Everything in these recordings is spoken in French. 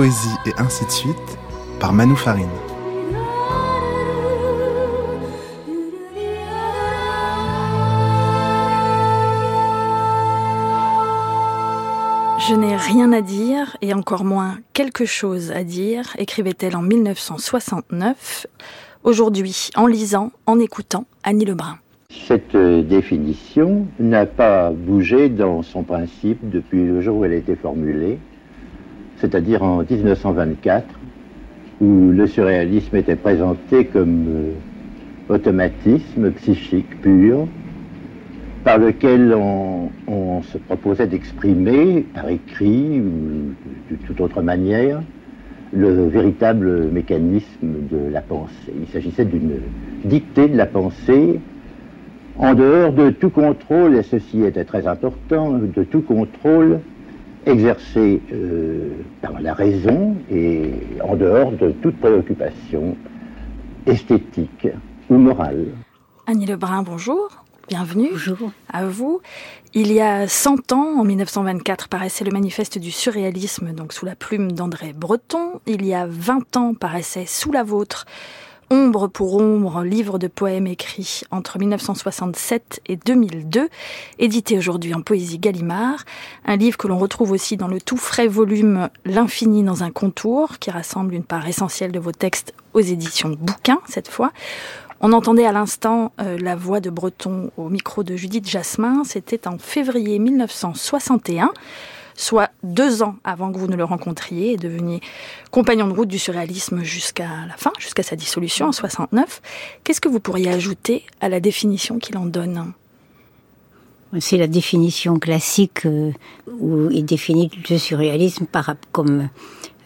poésie et ainsi de suite par Manu Farine. Je n'ai rien à dire et encore moins quelque chose à dire, écrivait-elle en 1969. Aujourd'hui, en lisant, en écoutant Annie Lebrun. Cette définition n'a pas bougé dans son principe depuis le jour où elle a été formulée, c'est-à-dire en 1924, où le surréalisme était présenté comme euh, automatisme psychique pur, par lequel on, se proposait d'exprimer par écrit ou de toute autre manière le véritable mécanisme de la pensée. Il s'agissait d'une dictée de la pensée en dehors de tout contrôle, et ceci était très important, de tout contrôle exercé euh, par la raison et en dehors de toute préoccupation esthétique ou morale. Annie Lebrun, bonjour. Bienvenue. Bonjour. À vous. Il y a 100 ans, en 1924, paraissait le manifeste du surréalisme, donc sous la plume d'André Breton. Il y a 20 ans, paraissait Sous la vôtre, Ombre pour ombre, livre de poèmes écrits entre 1967 et 2002, édité aujourd'hui en poésie Gallimard, un livre que l'on retrouve aussi dans le tout frais volume L'infini dans un contour, qui rassemble une part essentielle de vos textes aux éditions Bouquin cette fois. On entendait à l'instant euh, la voix de Breton au micro de Judith Jasmin. C'était en février 1961, soit deux ans avant que vous ne le rencontriez et deveniez compagnon de route du surréalisme jusqu'à la fin, jusqu'à sa dissolution en 69. Qu'est-ce que vous pourriez ajouter à la définition qu'il en donne? C'est la définition classique euh, où il définit le surréalisme par, comme,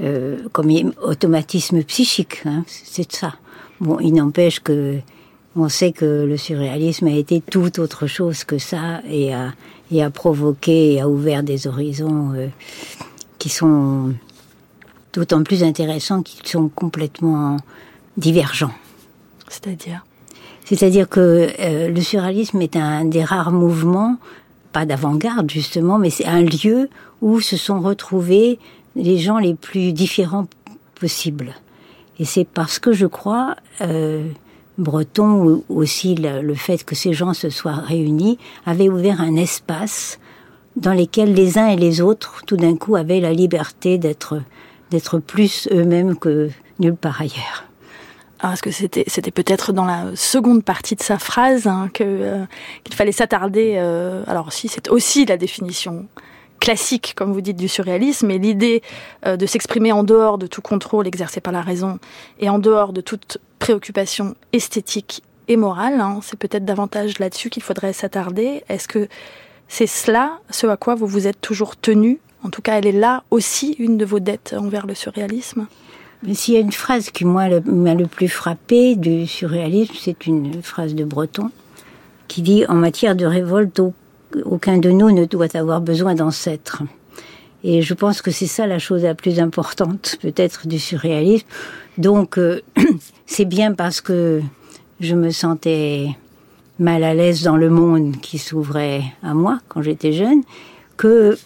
euh, comme automatisme psychique. Hein, c'est ça. Bon, il n'empêche que on sait que le surréalisme a été tout autre chose que ça et a, et a provoqué et a ouvert des horizons euh, qui sont d'autant plus intéressants qu'ils sont complètement divergents. C'est-à-dire? C'est-à-dire que euh, le surréalisme est un des rares mouvements, pas d'avant-garde justement, mais c'est un lieu où se sont retrouvés les gens les plus différents possibles. Et c'est parce que je crois, euh, Breton, ou aussi le, fait que ces gens se soient réunis, avait ouvert un espace dans lequel les uns et les autres, tout d'un coup, avaient la liberté d'être d'être plus eux-mêmes que nulle part ailleurs. Ah, est-ce que c'était c'était peut-être dans la seconde partie de sa phrase hein, que euh, qu'il fallait s'attarder. Euh, alors si c'est aussi la définition classique, comme vous dites, du surréalisme, et l'idée euh, de s'exprimer en dehors de tout contrôle exercé par la raison et en dehors de toute préoccupation esthétique et morale, hein, c'est peut-être davantage là-dessus qu'il faudrait s'attarder. Est-ce que c'est cela, ce à quoi vous vous êtes toujours tenu? En tout cas, elle est là aussi une de vos dettes envers le surréalisme s'il y a une phrase qui moi m'a le plus frappé du surréalisme, c'est une phrase de Breton qui dit en matière de révolte, aucun de nous ne doit avoir besoin d'ancêtres. Et je pense que c'est ça la chose la plus importante, peut-être, du surréalisme. Donc, euh, c'est bien parce que je me sentais mal à l'aise dans le monde qui s'ouvrait à moi quand j'étais jeune, que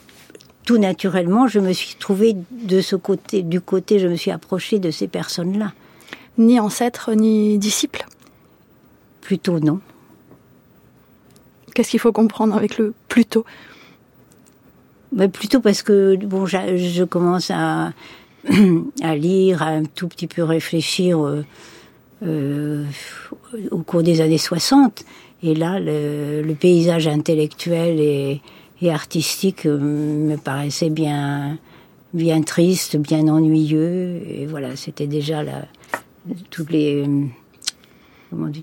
tout naturellement, je me suis trouvée de ce côté, du côté, je me suis approchée de ces personnes-là. Ni ancêtres, ni disciples Plutôt non. Qu'est-ce qu'il faut comprendre avec le plutôt ben, Plutôt parce que bon, je commence à, lire, à un tout petit peu réfléchir euh, euh, au cours des années 60. Et là, le, paysage intellectuel et, et, artistique euh, me paraissait bien, bien triste, bien ennuyeux. Et voilà, c'était déjà la, toutes les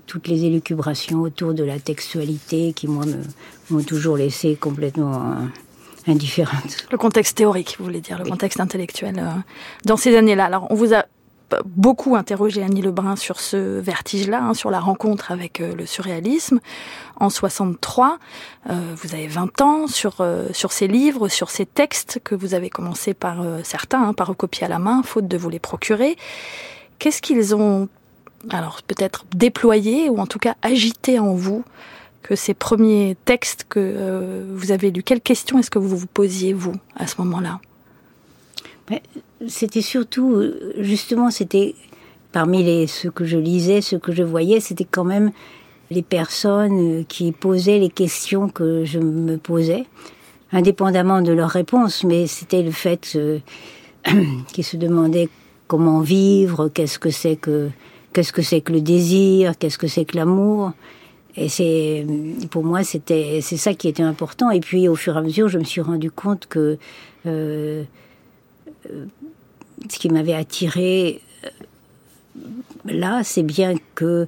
toutes les élucubrations autour de la textualité qui, moi, m'ont toujours laissé complètement euh, indifférente. Le contexte théorique, vous voulez dire, le contexte intellectuel euh, dans ces années-là. Alors, on vous a beaucoup interrogé Annie Lebrun sur ce vertige-là, hein, sur la rencontre avec euh, le surréalisme. En 63, vous avez 20 ans sur sur ces livres, sur ces textes que vous avez commencé par certains, hein, par recopier à la main, faute de vous les procurer. Qu'est-ce qu'ils ont alors peut-être déployer ou en tout cas agiter en vous que ces premiers textes que euh, vous avez lus Quelles questions est-ce que vous vous posiez, vous, à ce moment-là? C'était surtout, justement, c'était parmi les, ceux que je lisais, ceux que je voyais, c'était quand même les personnes qui posaient les questions que je me posais, indépendamment de leurs réponses, mais c'était le fait euh, qu'ils se demandaient comment vivre, qu'est-ce que c'est que qu'est-ce que c'est que le désir, qu'est-ce que c'est que l'amour? Et c'est, pour moi, c'était, c'est ça qui était important. Et puis, au fur et à mesure, je me suis rendu compte que euh, euh ce qui m'avait attiré euh, là, c'est bien que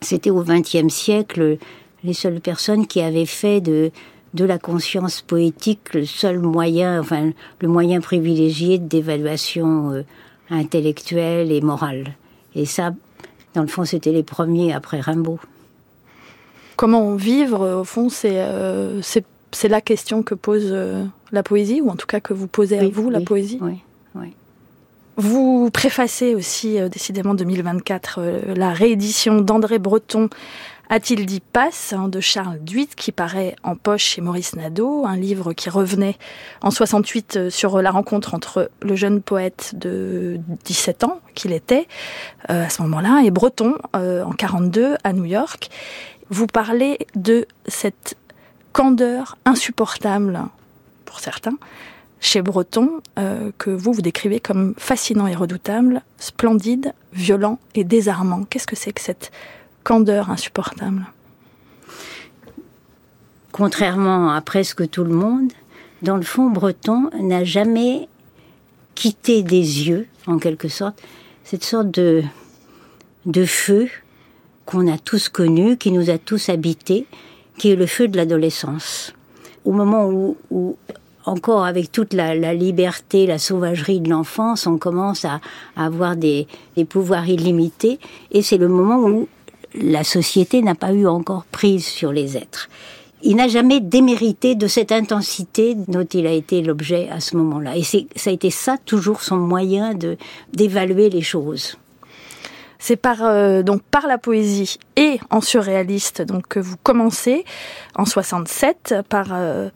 c'était au XXe siècle les seules personnes qui avaient fait de de la conscience poétique le seul moyen, enfin le moyen privilégié d'évaluation intellectuelle et morale. Et ça, dans le fond, c'était les premiers après Rimbaud. Comment vivre, au fond, c'est euh, c'est la question que pose euh, la poésie, ou en tout cas que vous posez à vous, la poésie. Oui, oui. Vous préfacez aussi, décidément 2024, la réédition d'André Breton a-t-il dit passe hein, de Charles Duit qui paraît en poche chez Maurice Nadeau, un livre qui revenait en 68 euh, sur la rencontre entre le jeune poète de 17 ans qu'il était euh, à ce moment-là et Breton euh, en 42 à New York. Vous parlez de cette candeur insupportable pour certains chez Breton que vous vous décrivez comme fascinant et redoutable, splendide, violent et désarmant. Qu'est-ce que c'est que cette candeur insupportable. Contrairement à presque tout le monde, dans le fond, Breton n'a jamais quitté des yeux, en quelque sorte, cette sorte de, de feu qu'on a tous connu, qui nous a tous habités, qui est le feu de l'adolescence. Au moment où, encore avec toute la, liberté, la sauvagerie de l'enfance, on commence à, avoir des, des, pouvoirs illimités, et c'est le moment où la société n'a pas eu encore prise sur les êtres. Il n'a jamais démérité de cette intensité dont il a été l'objet à ce moment-là. Et ça a été ça toujours son moyen de d'évaluer les choses. C'est par euh, donc par la poésie et en surréaliste donc que vous commencez en 67 par euh,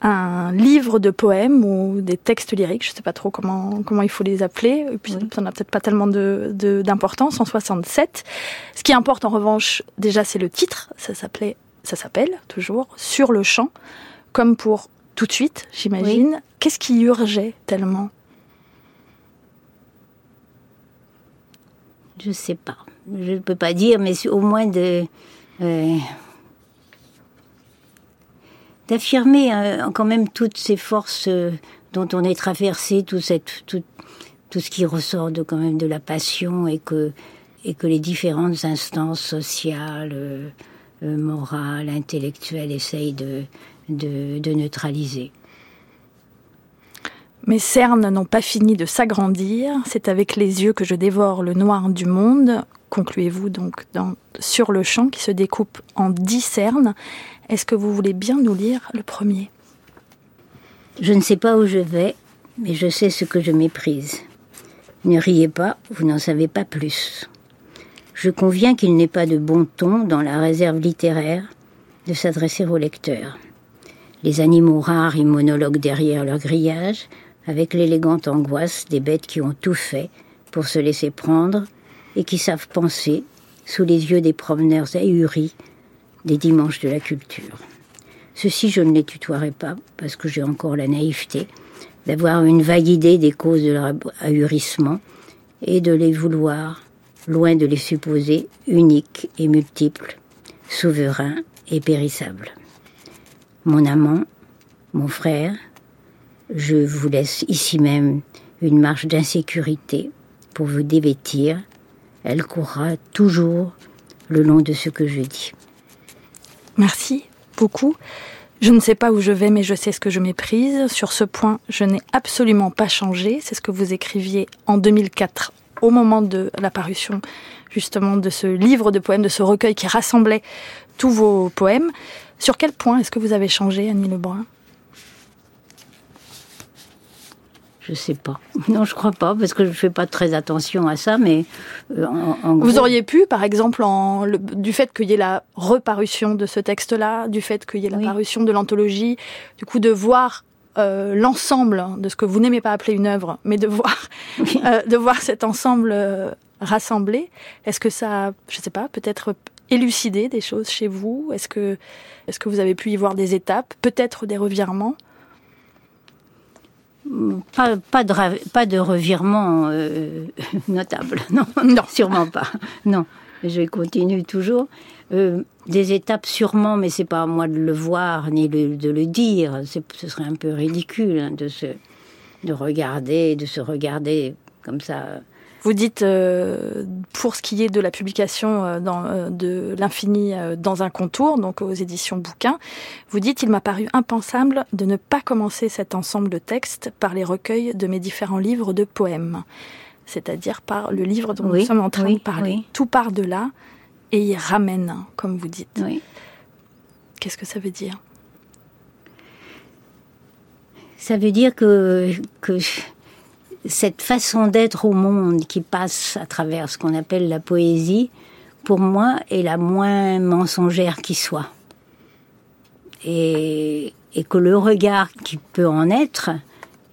un livre de poèmes ou des textes lyriques, je ne sais pas trop comment comment il faut les appeler, et puis ça n'a peut-être pas tellement de d'importance en 67. Ce qui importe en revanche déjà c'est le titre, ça s'appelait ça s'appelle toujours Sur le champ comme pour tout de suite, j'imagine. Qu'est-ce qui urgeait tellement? Je sais pas. Je ne peux pas dire, mais au moins de euh, d'affirmer euh, quand même toutes ces forces euh, dont on est traversé, tout, cette, tout, tout ce qui ressort de, quand même de la passion et que, et que les différentes instances sociales, euh, morales, intellectuelles essayent de, de, de neutraliser. Mes cernes n'ont pas fini de s'agrandir, c'est avec les yeux que je dévore le noir du monde, concluez-vous donc dans, sur le champ qui se découpe en dix cernes. Est-ce que vous voulez bien nous lire le premier? Je ne sais pas où je vais, mais je sais ce que je méprise. Ne riez pas, vous n'en savez pas plus. Je conviens qu'il n'est pas de bon ton dans la réserve littéraire de s'adresser au lecteur. Les animaux rares y monologuent derrière leur grillage, avec l'élégante angoisse des bêtes qui ont tout fait pour se laisser prendre et qui savent penser, sous les yeux des promeneurs ahuris, des dimanches de la culture. Ceci, je ne les tutoierai pas, parce que j'ai encore la naïveté d'avoir une vague idée des causes de leur ahurissement et de les vouloir, loin de les supposer uniques et multiples, souverains et périssables. Mon amant, mon frère, je vous laisse ici même une marche d'insécurité pour vous dévêtir. Elle courra toujours le long de ce que je dis. Merci beaucoup. Je ne sais pas où je vais, mais je sais ce que je méprise. Sur ce point, je n'ai absolument pas changé. C'est ce que vous écriviez en 2004, au moment de la parution justement de ce livre de poèmes, de ce recueil qui rassemblait tous vos poèmes. Sur quel point est-ce que vous avez changé, Annie Lebrun? Je sais pas. Non, je crois pas, parce que je fais pas très attention à ça, mais euh, Vous auriez pu, par exemple, en, du fait qu'il y ait la reparution de ce texte-là, du fait qu'il y ait la parution de l'anthologie, du coup de voir euh, l'ensemble de ce que vous n'aimez pas appeler une œuvre, mais de voir, euh, de voir cet ensemble euh, rassemblé. Est-ce que ça, je sais pas, peut-être élucidé des choses chez vous? Est-ce que, est-ce que vous avez pu y voir des étapes, peut-être des revirements? Pas, pas, de, pas de revirement euh, notable, non, non, sûrement pas. Non, je continue toujours. Euh, des étapes sûrement, mais c'est pas à moi de le voir ni de le dire. Ce serait un peu ridicule hein, de se de regarder, de se regarder comme ça. Vous dites, euh, pour ce qui est de la publication euh, dans, euh, de l'infini dans un contour, donc aux éditions bouquins, vous dites, il m'a paru impensable de ne pas commencer cet ensemble de textes par les recueils de mes différents livres de poèmes, c'est-à-dire par le livre dont Oui, nous sommes en train oui, de parler. oui. Tout part de là et il ramène, comme vous dites. Oui. Qu'est-ce que ça veut dire? Ça veut dire que, que cette façon d'être au monde qui passe à travers ce qu'on appelle la poésie, pour moi, est la moins mensongère qui soit. Et, que le regard qui peut en être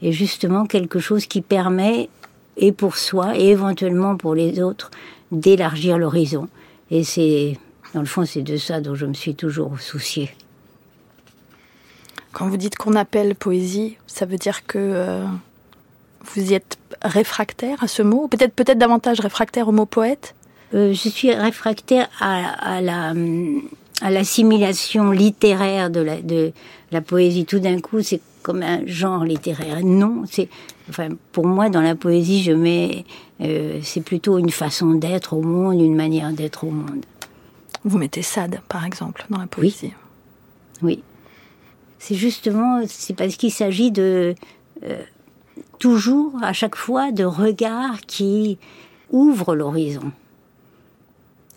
est justement quelque chose qui permet, et pour soi, et éventuellement pour les autres, d'élargir l'horizon. Et c'est, dans le fond, c'est de ça dont je me suis toujours souciée. Quand vous dites qu'on appelle poésie, ça veut dire que euh, vous y êtes réfractaire à ce mot Peut-être peut-être davantage réfractaire au mot poète? Euh, je suis réfractaire à, à la à l'assimilation littéraire de la de la poésie. Tout d'un coup, c'est comme un genre littéraire. Non, c'est enfin pour moi dans la poésie, je mets euh, c'est plutôt une façon d'être au monde, une manière d'être au monde. Vous mettez Sade, par exemple, dans la poésie. Oui. C'est justement, c'est parce qu'il s'agit de euh, toujours, à chaque fois, de regards qui ouvrent l'horizon.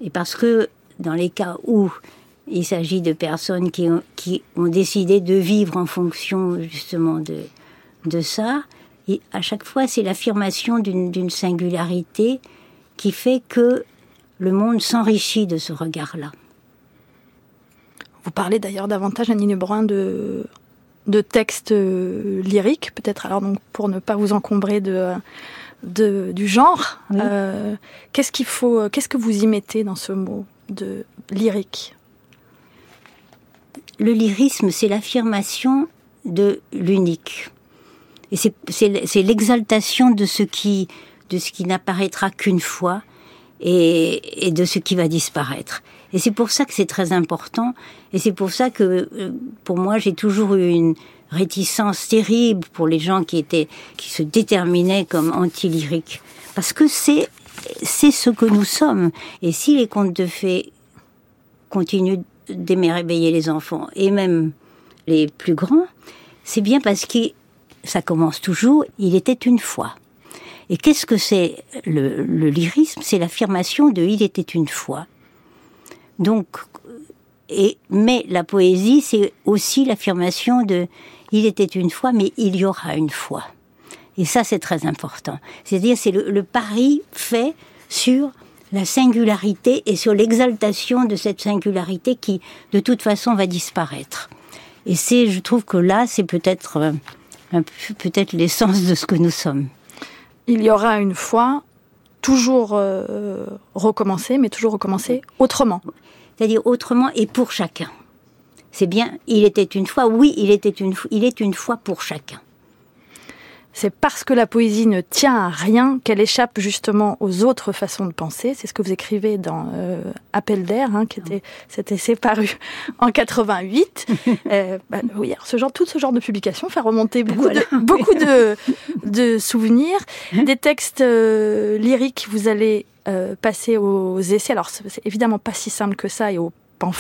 Et parce que dans les cas où il s'agit de personnes qui ont, qui ont décidé de vivre en fonction justement de, de ça, et à chaque fois, c'est l'affirmation d'une singularité qui fait que le monde s'enrichit de ce regard-là. Vous parlez d'ailleurs davantage, Annie Lebrun, de, de textes euh, lyriques, peut-être alors donc pour ne pas vous encombrer de, de du genre. Oui. euh, qu'est-ce qu'il faut, qu'est-ce que vous y mettez dans ce mot de lyrique? Le lyrisme, c'est l'affirmation de l'unique. Et c'est- l'exaltation de ce qui, de ce qui n'apparaîtra qu'une fois et, et de ce qui va disparaître. Et c'est pour ça que c'est très important. Et c'est pour ça que, euh, pour moi, j'ai toujours eu une réticence terrible pour les gens qui étaient, qui se déterminaient comme anti-lyriques. Parce que c'est, c'est ce que nous sommes. Et si les contes de fées continuent d'aimer réveiller les enfants et même les plus grands, c'est bien parce que ça commence toujours, il était une fois. Et qu'est-ce que c'est le, le lyrisme? C'est l'affirmation de il était une fois. Donc, et, mais la poésie, c'est aussi l'affirmation de il était une fois, mais il y aura une fois. Et ça, c'est très important. C'est-à-dire, c'est le, pari fait sur la singularité et sur l'exaltation de cette singularité qui, de toute façon, va disparaître. Et c'est, je trouve que là, c'est peut-être euh, peut-être l'essence de ce que nous sommes. Il y aura une fois toujours euh, recommencer, mais toujours recommencer autrement. C'est-à-dire autrement et pour chacun. C'est bien, il était une fois, oui, il était une, il est une fois pour chacun. C'est parce que la poésie ne tient à rien qu'elle échappe justement aux autres façons de penser. C'est ce que vous écrivez dans euh, Appel d'air, hein, qui était cet essai paru en 88. Euh, bah, oui, alors ce genre, tout ce genre de publication fait remonter beaucoup, Voilà. de, beaucoup de, de souvenirs, des textes euh, lyriques. Vous allez euh, passer aux essais. Alors c'est évidemment pas si simple que ça et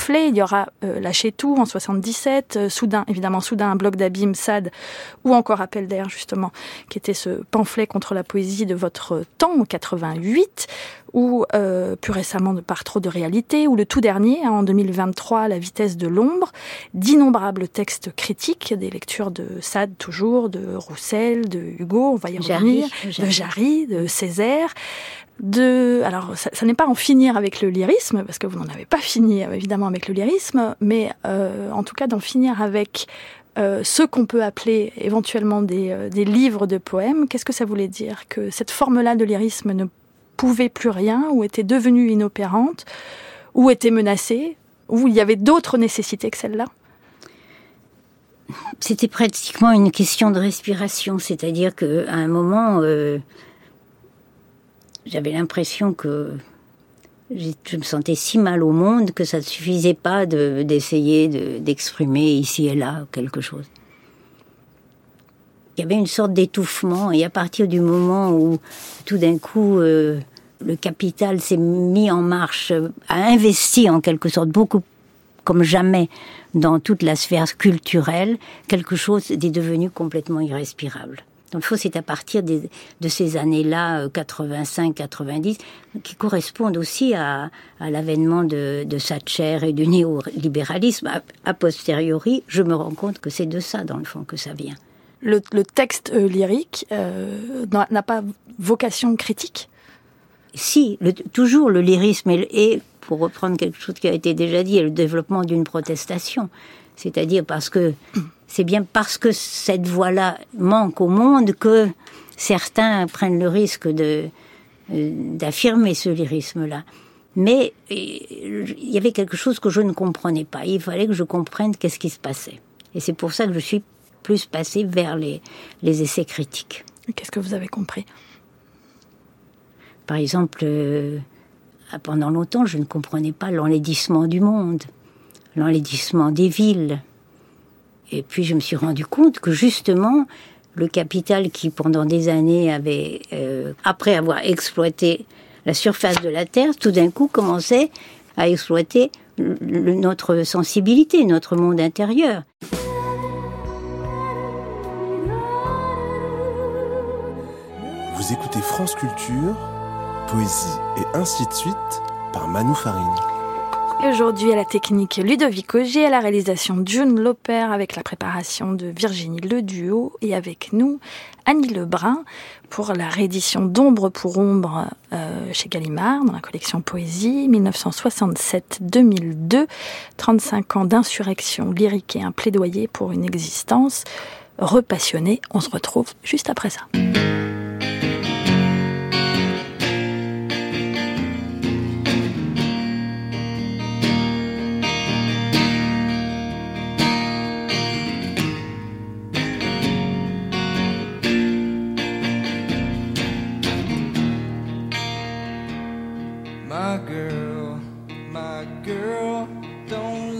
Il y aura euh, Lâcher tout en 77, euh, Soudain, évidemment Soudain, un bloc d'abîme, Sade, ou encore Appel d'air justement, qui était ce pamphlet contre la poésie de votre temps en 88, ou euh, plus récemment de Par trop de réalité, ou le tout dernier hein, en 2023, La vitesse de l'ombre, d'innombrables textes critiques, des lectures de Sade toujours, de Roussel, de Hugo, on va y Jarry, revenir, de Jarry. Jarry, de Césaire. De, alors, ça, ça n'est pas en finir avec le lyrisme, parce que vous n'en avez pas fini euh, évidemment avec le lyrisme, mais euh, en tout cas d'en finir avec euh, ce qu'on peut appeler éventuellement des, euh, des livres de poèmes. Qu'est-ce que ça voulait dire? Que cette forme-là de lyrisme ne pouvait plus rien, ou était devenue inopérante, ou était menacée, ou il y avait d'autres nécessités que celle-là C'était pratiquement une question de respiration, c'est-à-dire qu'à un moment, euh, j'avais l'impression que je me sentais si mal au monde que ça ne suffisait pas d'essayer d'exprimer ici et là quelque chose. Il y avait une sorte d'étouffement et à partir du moment où tout d'un coup euh, le capital s'est mis en marche, a investi en quelque sorte beaucoup comme jamais dans toute la sphère culturelle, quelque chose est devenu complètement irrespirable. Donc, c'est à partir de ces années-là, 85-90, euh, qui correspondent aussi à, l'avènement de, de, Thatcher et du néolibéralisme. A, posteriori, je me rends compte que c'est de ça, dans le fond, que ça vient. Le, texte euh, lyrique euh, n'a pas vocation critique Si, toujours le lyrisme est, pour reprendre quelque chose qui a été déjà dit, le développement d'une protestation. C'est-à-dire parce que c'est bien parce que cette voie-là manque au monde que certains prennent le risque de euh, d'affirmer ce lyrisme-là. Mais il y avait quelque chose que je ne comprenais pas. Il fallait que je comprenne qu'est-ce qui se passait. Et c'est pour ça que je suis plus passée vers les, les essais critiques. Qu'est-ce que vous avez compris? Par exemple, euh, pendant longtemps, je ne comprenais pas l'enlaidissement du monde, l'enlaidissement des villes, et puis je me suis rendu compte que justement, le capital qui pendant des années avait, euh, après avoir exploité la surface de la Terre, tout d'un coup commençait à exploiter notre sensibilité, notre monde intérieur. Vous écoutez France Culture, poésie et ainsi de suite par Manu Farine. Aujourd'hui à la technique Ludovic Auger, à la réalisation June Loper avec la préparation de Virginie Le Duo et avec nous Annie Lebrun pour la réédition d'Ombre pour Ombre euh, chez Gallimard dans la collection Poésie 1967-2002. 35 ans d'insurrection lyrique et un plaidoyer pour une existence repassionnée. On se retrouve juste après ça. girl, don't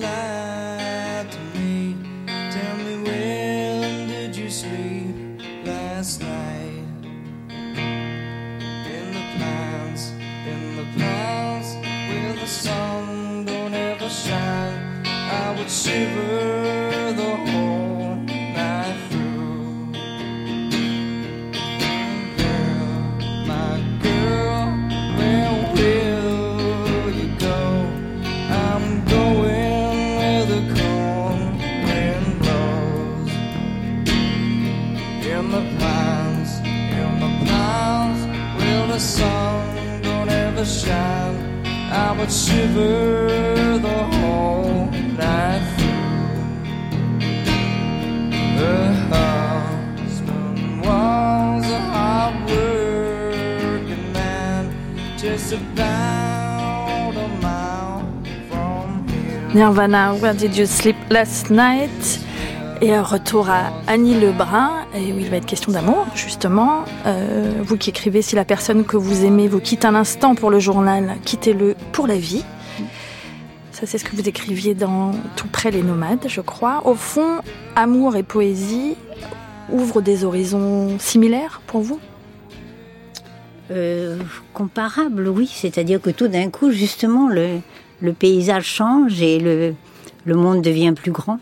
would shiver the whole night through. The husband was a hard just about. Nirvana, where did you sleep last night? Et un retour à Annie Lebrun, et où il va être question d'amour, justement. Euh, vous qui écrivez, si la personne que vous aimez vous quitte un instant pour le journal, quittez-le pour la vie. Ça, c'est ce que vous écriviez dans Tout près les nomades, je crois. Au fond, amour et poésie ouvrent des horizons similaires pour vous? Euh, Comparables, oui. C'est-à-dire que tout d'un coup, justement, le, paysage change et le monde devient plus grand.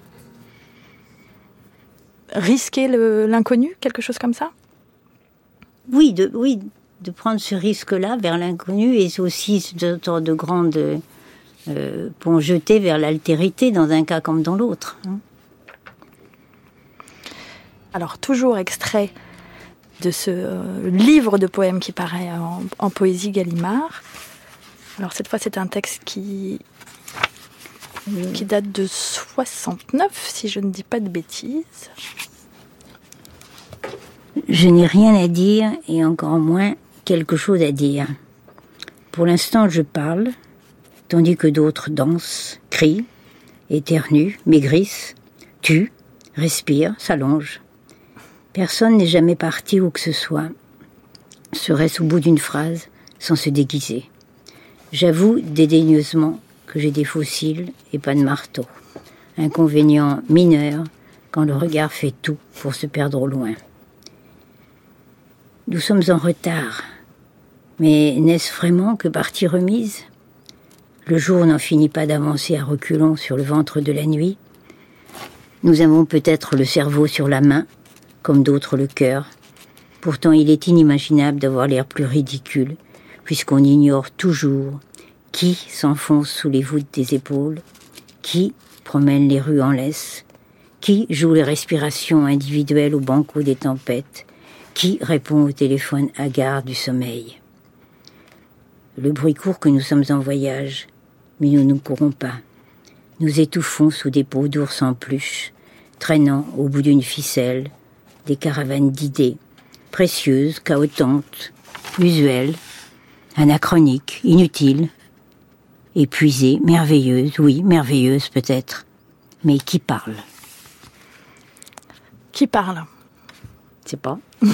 Risquer l'inconnu, quelque chose comme ça? Oui, de, oui, de prendre ce risque-là vers l'inconnu et aussi sorte de grande euh, vers l'altérité dans un cas comme dans l'autre. Hein. Alors, toujours extrait de ce euh, livre de poèmes qui paraît en, en poésie Gallimard. Alors cette fois, c'est un texte qui qui date de 69, si je ne dis pas de bêtises. Je n'ai rien à dire et encore moins quelque chose à dire. Pour l'instant, je parle, tandis que d'autres dansent, crient, éternuent, maigrissent, tuent, respirent, s'allongent. Personne n'est jamais parti où que ce soit, serait-ce au bout d'une phrase, sans se déguiser. J'avoue dédaigneusement j'ai des fossiles et pas de marteau. Inconvénient mineur quand le regard fait tout pour se perdre au loin. Nous sommes en retard. Mais n'est-ce vraiment que partie remise? Le jour n'en finit pas d'avancer à reculons sur le ventre de la nuit. Nous avons peut-être le cerveau sur la main, comme d'autres le cœur. Pourtant il est inimaginable d'avoir l'air plus ridicule, puisqu'on ignore toujours qui s'enfonce sous les voûtes des épaules, qui promène les rues en laisse, qui joue les respirations individuelles au banco des tempêtes, qui répond au téléphone hagard du sommeil? Le bruit court que nous sommes en voyage, mais nous ne courons pas. Nous étouffons sous des peaux d'ours en pluche, traînant au bout d'une ficelle des caravanes d'idées, précieuses, chaotantes, usuelles, anachroniques, inutiles, épuisées, merveilleuses, oui, merveilleuses peut-être, mais qui parle? Qui parle? Je sais pas.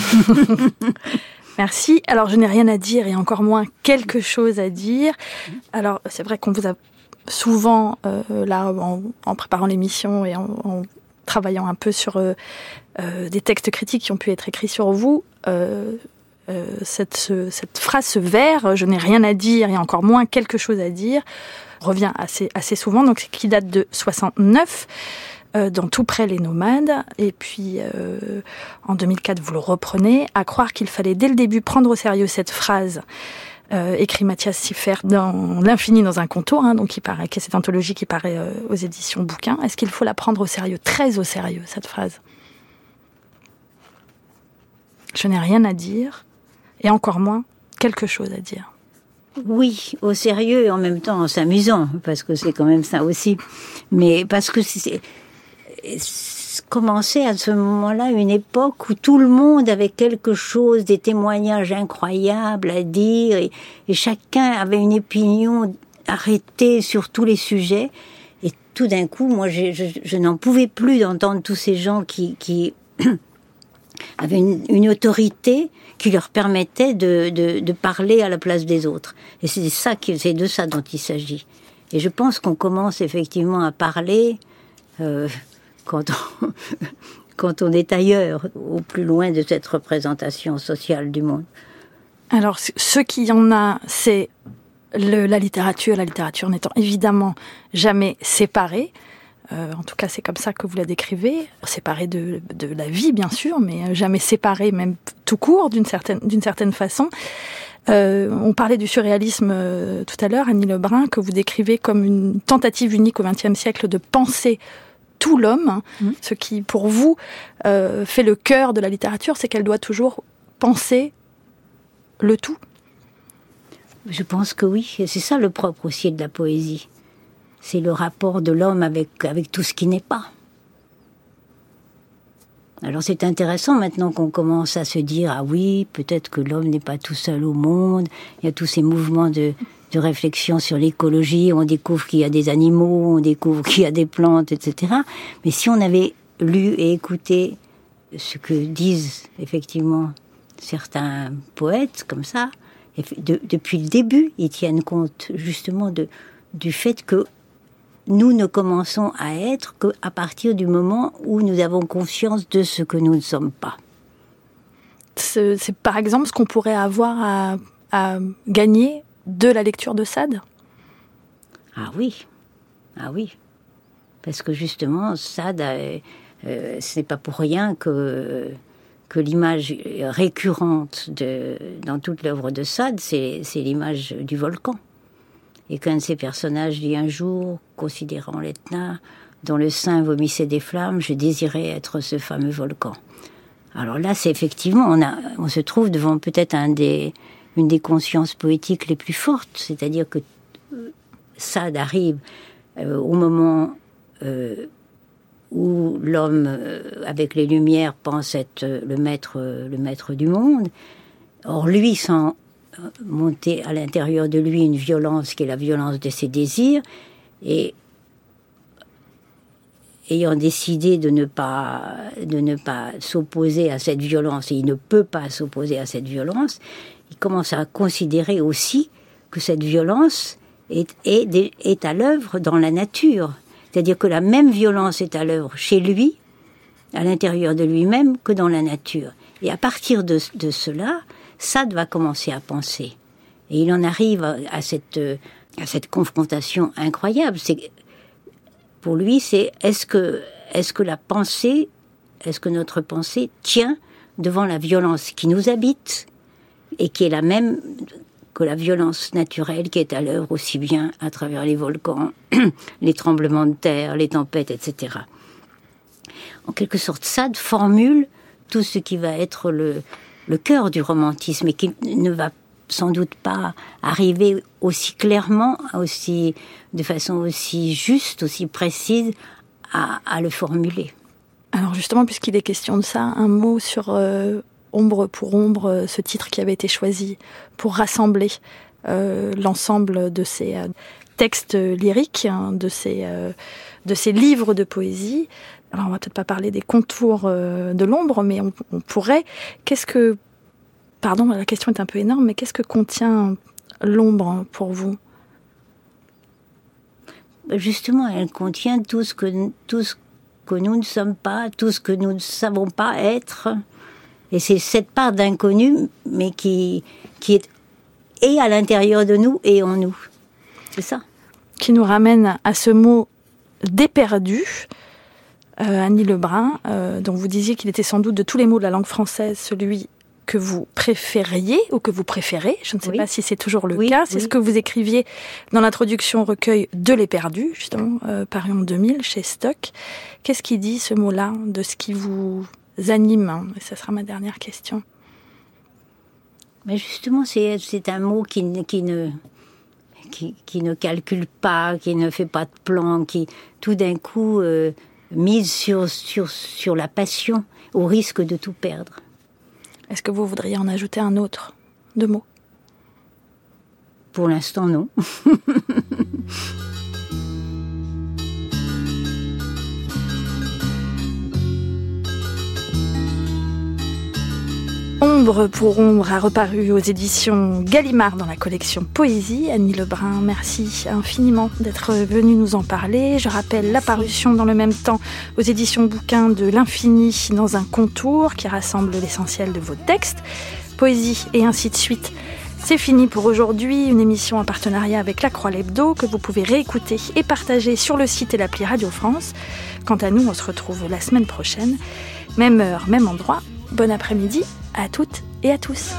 Merci. Alors, je n'ai rien à dire et encore moins quelque chose à dire. Alors, c'est vrai qu'on vous a souvent, euh, là, en, préparant l'émission et en, travaillant un peu sur euh, euh, des textes critiques qui ont pu être écrits sur vous, cette, cette phrase, ce je n'ai rien à dire et encore moins quelque chose à dire, revient assez, assez souvent, donc qui date de 69. Euh, dans Tout près les nomades. Et puis euh, en 2004, vous le reprenez. À croire qu'il fallait dès le début prendre au sérieux cette phrase. Euh, écrit Mathias Siffer dans L'infini dans un contour, hein, donc qui paraît, qui est cette anthologie qui paraît aux éditions bouquins. Est-ce qu'il faut la prendre au sérieux, très au sérieux, cette phrase? Je n'ai rien à dire, et encore moins quelque chose à dire. Oui, au sérieux et en même temps en s'amusant, parce que c'est quand même ça aussi. Mais parce que c'est commençait à ce moment-là une époque où tout le monde avait quelque chose, des témoignages incroyables à dire, et, chacun avait une opinion arrêtée sur tous les sujets. Et tout d'un coup, moi, je, n'en pouvais plus d'entendre tous ces gens qui, qui avaient une, autorité qui leur permettait de, parler à la place des autres. Et c'est ça, c'est de ça dont il s'agit. Et je pense qu'on commence effectivement à parler. Euh, quand on, quand on est ailleurs, au plus loin de cette représentation sociale du monde. Alors, ce qu'il y en a, c'est la littérature, la littérature n'étant évidemment jamais séparée. Euh, en tout cas, c'est comme ça que vous la décrivez, séparée de, de, la vie, bien sûr, mais jamais séparée, même tout court, d'une certaine, d'une certaine façon. Euh, on parlait du surréalisme euh, tout à l'heure, Annie Lebrun, que vous décrivez comme une tentative unique au XXe siècle de penser tout l'homme. Hein. Mmh. Ce qui, pour vous, euh, fait le cœur de la littérature, c'est qu'elle doit toujours penser le tout. Je pense que oui, et c'est ça le propre aussi de la poésie. C'est le rapport de l'homme avec, avec tout ce qui n'est pas. Alors c'est intéressant maintenant qu'on commence à se dire ah oui peut-être que l'homme n'est pas tout seul au monde. Il y a tous ces mouvements de, de réflexion sur l'écologie, on découvre qu'il y a des animaux, on découvre qu'il y a des plantes, etc. Mais si on avait lu et écouté ce que disent effectivement certains poètes comme ça, depuis le début, ils tiennent compte justement de, du fait que nous ne commençons à être qu'à partir du moment où nous avons conscience de ce que nous ne sommes pas. C'est par exemple ce qu'on pourrait avoir à, à gagner de la lecture de Sade? Ah oui, ah oui. Parce que justement, Sade, euh, euh, ce n'est pas pour rien que, que l'image récurrente de, dans toute l'œuvre de Sade, c'est l'image du volcan. Et qu'un de ses personnages dit un jour, considérant l'Etna, dont le sein vomissait des flammes, je désirais être ce fameux volcan. Alors là, c'est effectivement, on, a, on se trouve devant peut-être un des, une des consciences poétiques les plus fortes, c'est-à-dire que Sade arrive euh, au moment où l'homme avec les lumières pense être le maître, le maître du monde. Or lui, sans monter à l'intérieur de lui une violence qui est la violence de ses désirs, et ayant décidé de ne pas, de ne pas s'opposer à cette violence, et il ne peut pas s'opposer à cette violence, il commence à considérer aussi que cette violence est, est, est à l'œuvre dans la nature. C'est-à-dire que la même violence est à l'œuvre chez lui, à l'intérieur de lui-même, que dans la nature. Et à partir de, de cela, Sade va commencer à penser. Et il en arrive à cette, à cette confrontation incroyable. C'est pour lui, c'est est-ce que, est-ce que la pensée, est-ce que notre pensée tient devant la violence qui nous habite et qui est la même que la violence naturelle qui est à l'œuvre aussi bien à travers les volcans, les tremblements de terre, les tempêtes, etc. En quelque sorte, Sade formule tout ce qui va être le, le cœur du romantisme et qui ne va sans doute pas arriver aussi clairement, aussi de façon aussi juste, aussi précise à, le formuler. Alors justement, puisqu'il est question de ça, un mot sur euh, Ombre pour Ombre, euh, ce titre qui avait été choisi pour rassembler euh, l'ensemble de ces textes lyriques, hein, de, ces, de ces livres de poésie. Alors on va peut-être pas parler des contours de l'ombre, mais on, on pourrait. Qu'est-ce que Pardon, la question est un peu énorme, mais qu'est-ce que contient l'ombre pour vous? Justement, elle contient tout ce que, tout ce que nous ne sommes pas, tout ce que nous ne savons pas être. Et c'est cette part d'inconnu, mais qui, qui est et à l'intérieur de nous et en nous. C'est ça. Qui nous ramène à ce mot déperdu. Euh, Annie Lebrun, euh, dont vous disiez qu'il était sans doute de tous les mots de la langue française celui que vous préfériez ou que vous préférez. Je ne sais pas si c'est toujours le cas. C'est ce que vous écriviez dans l'introduction au recueil De les perdus, justement, euh, paru en 2000 chez Stock. Qu'est-ce qui dit ce mot-là de ce qui vous anime Et ça sera ma dernière question. Mais justement, c'est un mot qui, qui ne qui, qui, ne calcule pas, qui ne fait pas de plan, qui tout d'un coup euh, mise sur, sur, sur la passion au risque de tout perdre. Est-ce que vous voudriez en ajouter un autre de mots? Pour l'instant, non. Ombre pour ombre a reparu aux éditions Gallimard dans la collection Poésie. Annie Lebrun, merci infiniment d'être venue nous en parler. Je rappelle l'apparition dans le même temps aux éditions Bouquins de l'infini dans un contour qui rassemble l'essentiel de vos textes, poésie et ainsi de suite. C'est fini pour aujourd'hui, une émission en partenariat avec La Croix Lebdo que vous pouvez réécouter et partager sur le site et l'appli Radio France. Quant à nous, on se retrouve la semaine prochaine, même heure, même endroit. Bon après-midi à toutes et à tous.